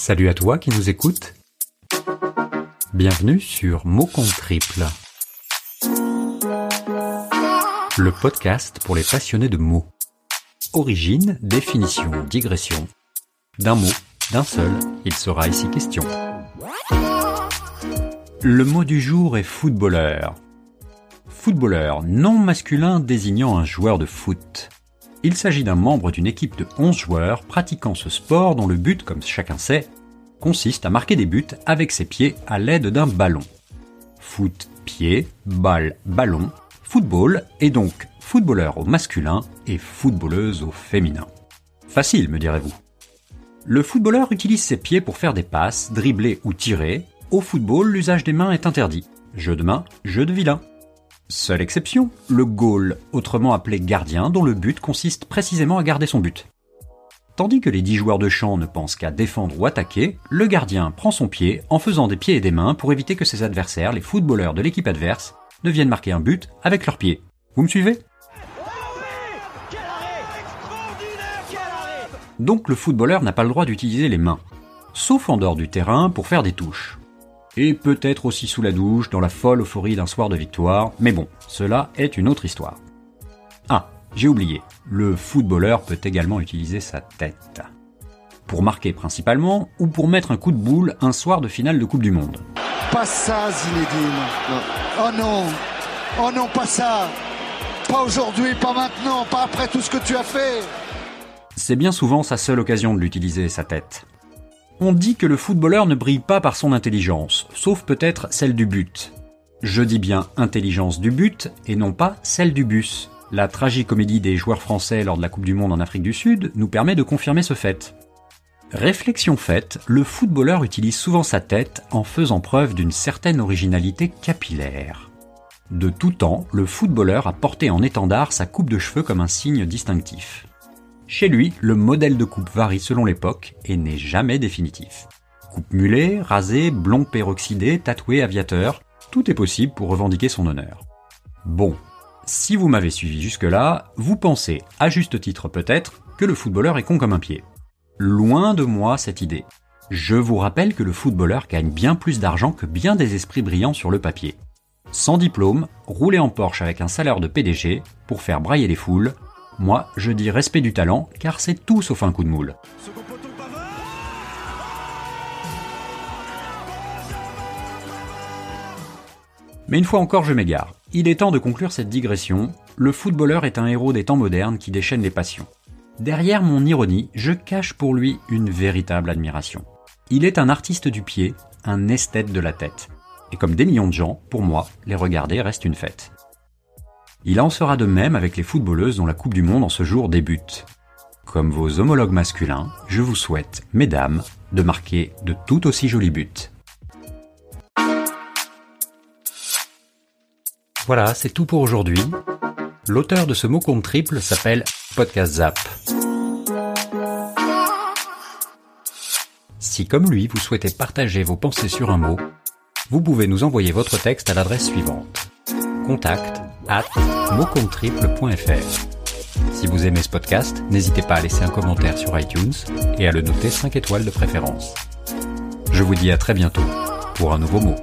Salut à toi qui nous écoutes. Bienvenue sur Mots compte triple. Le podcast pour les passionnés de mots. Origine, définition, digression. D'un mot, d'un seul, il sera ici question. Le mot du jour est footballeur. Footballeur, nom masculin désignant un joueur de foot. Il s'agit d'un membre d'une équipe de 11 joueurs pratiquant ce sport dont le but, comme chacun sait, consiste à marquer des buts avec ses pieds à l'aide d'un ballon. Foot, pied, balle, ballon, football et donc footballeur au masculin et footballeuse au féminin. Facile, me direz-vous. Le footballeur utilise ses pieds pour faire des passes, dribbler ou tirer. Au football, l'usage des mains est interdit. Jeu de main, jeu de vilain. Seule exception, le goal, autrement appelé gardien, dont le but consiste précisément à garder son but. Tandis que les 10 joueurs de champ ne pensent qu'à défendre ou attaquer, le gardien prend son pied en faisant des pieds et des mains pour éviter que ses adversaires, les footballeurs de l'équipe adverse, ne viennent marquer un but avec leurs pieds. Vous me suivez? Donc le footballeur n'a pas le droit d'utiliser les mains, sauf en dehors du terrain pour faire des touches et peut-être aussi sous la douche dans la folle euphorie d'un soir de victoire, mais bon, cela est une autre histoire. J'ai oublié, le footballeur peut également utiliser sa tête. Pour marquer principalement, ou pour mettre un coup de boule un soir de finale de Coupe du Monde. Pas ça, Zinedine. Oh non, oh non, pas ça. Pas aujourd'hui, pas maintenant, pas après tout ce que tu as fait. C'est bien souvent sa seule occasion de l'utiliser, sa tête. On dit que le footballeur ne brille pas par son intelligence, sauf peut-être celle du but. Je dis bien intelligence du but et non pas celle du bus. La tragicomédie des joueurs français lors de la Coupe du Monde en Afrique du Sud nous permet de confirmer ce fait. Réflexion faite, le footballeur utilise souvent sa tête en faisant preuve d'une certaine originalité capillaire. De tout temps, le footballeur a porté en étendard sa coupe de cheveux comme un signe distinctif. Chez lui, le modèle de coupe varie selon l'époque et n'est jamais définitif. Coupe mulet, rasé, blond peroxydé, tatoué, aviateur, tout est possible pour revendiquer son honneur. Bon, si vous m'avez suivi jusque-là, vous pensez, à juste titre peut-être, que le footballeur est con comme un pied. Loin de moi cette idée. Je vous rappelle que le footballeur gagne bien plus d'argent que bien des esprits brillants sur le papier. Sans diplôme, rouler en Porsche avec un salaire de PDG, pour faire brailler les foules, moi, je dis respect du talent, car c'est tout sauf un coup de moule. Mais une fois encore, je m'égare. Il est temps de conclure cette digression. Le footballeur est un héros des temps modernes qui déchaîne les passions. Derrière mon ironie, je cache pour lui une véritable admiration. Il est un artiste du pied, un esthète de la tête. Et comme des millions de gens, pour moi, les regarder reste une fête. Il en sera de même avec les footballeuses dont la Coupe du Monde en ce jour débute. Comme vos homologues masculins, je vous souhaite, mesdames, de marquer de tout aussi jolis buts. Voilà, c'est tout pour aujourd'hui. L'auteur de ce mot compte triple s'appelle Podcast Zap. Si comme lui, vous souhaitez partager vos pensées sur un mot, vous pouvez nous envoyer votre texte à l'adresse suivante. Contact at Si vous aimez ce podcast, n'hésitez pas à laisser un commentaire sur iTunes et à le noter 5 étoiles de préférence. Je vous dis à très bientôt pour un nouveau mot.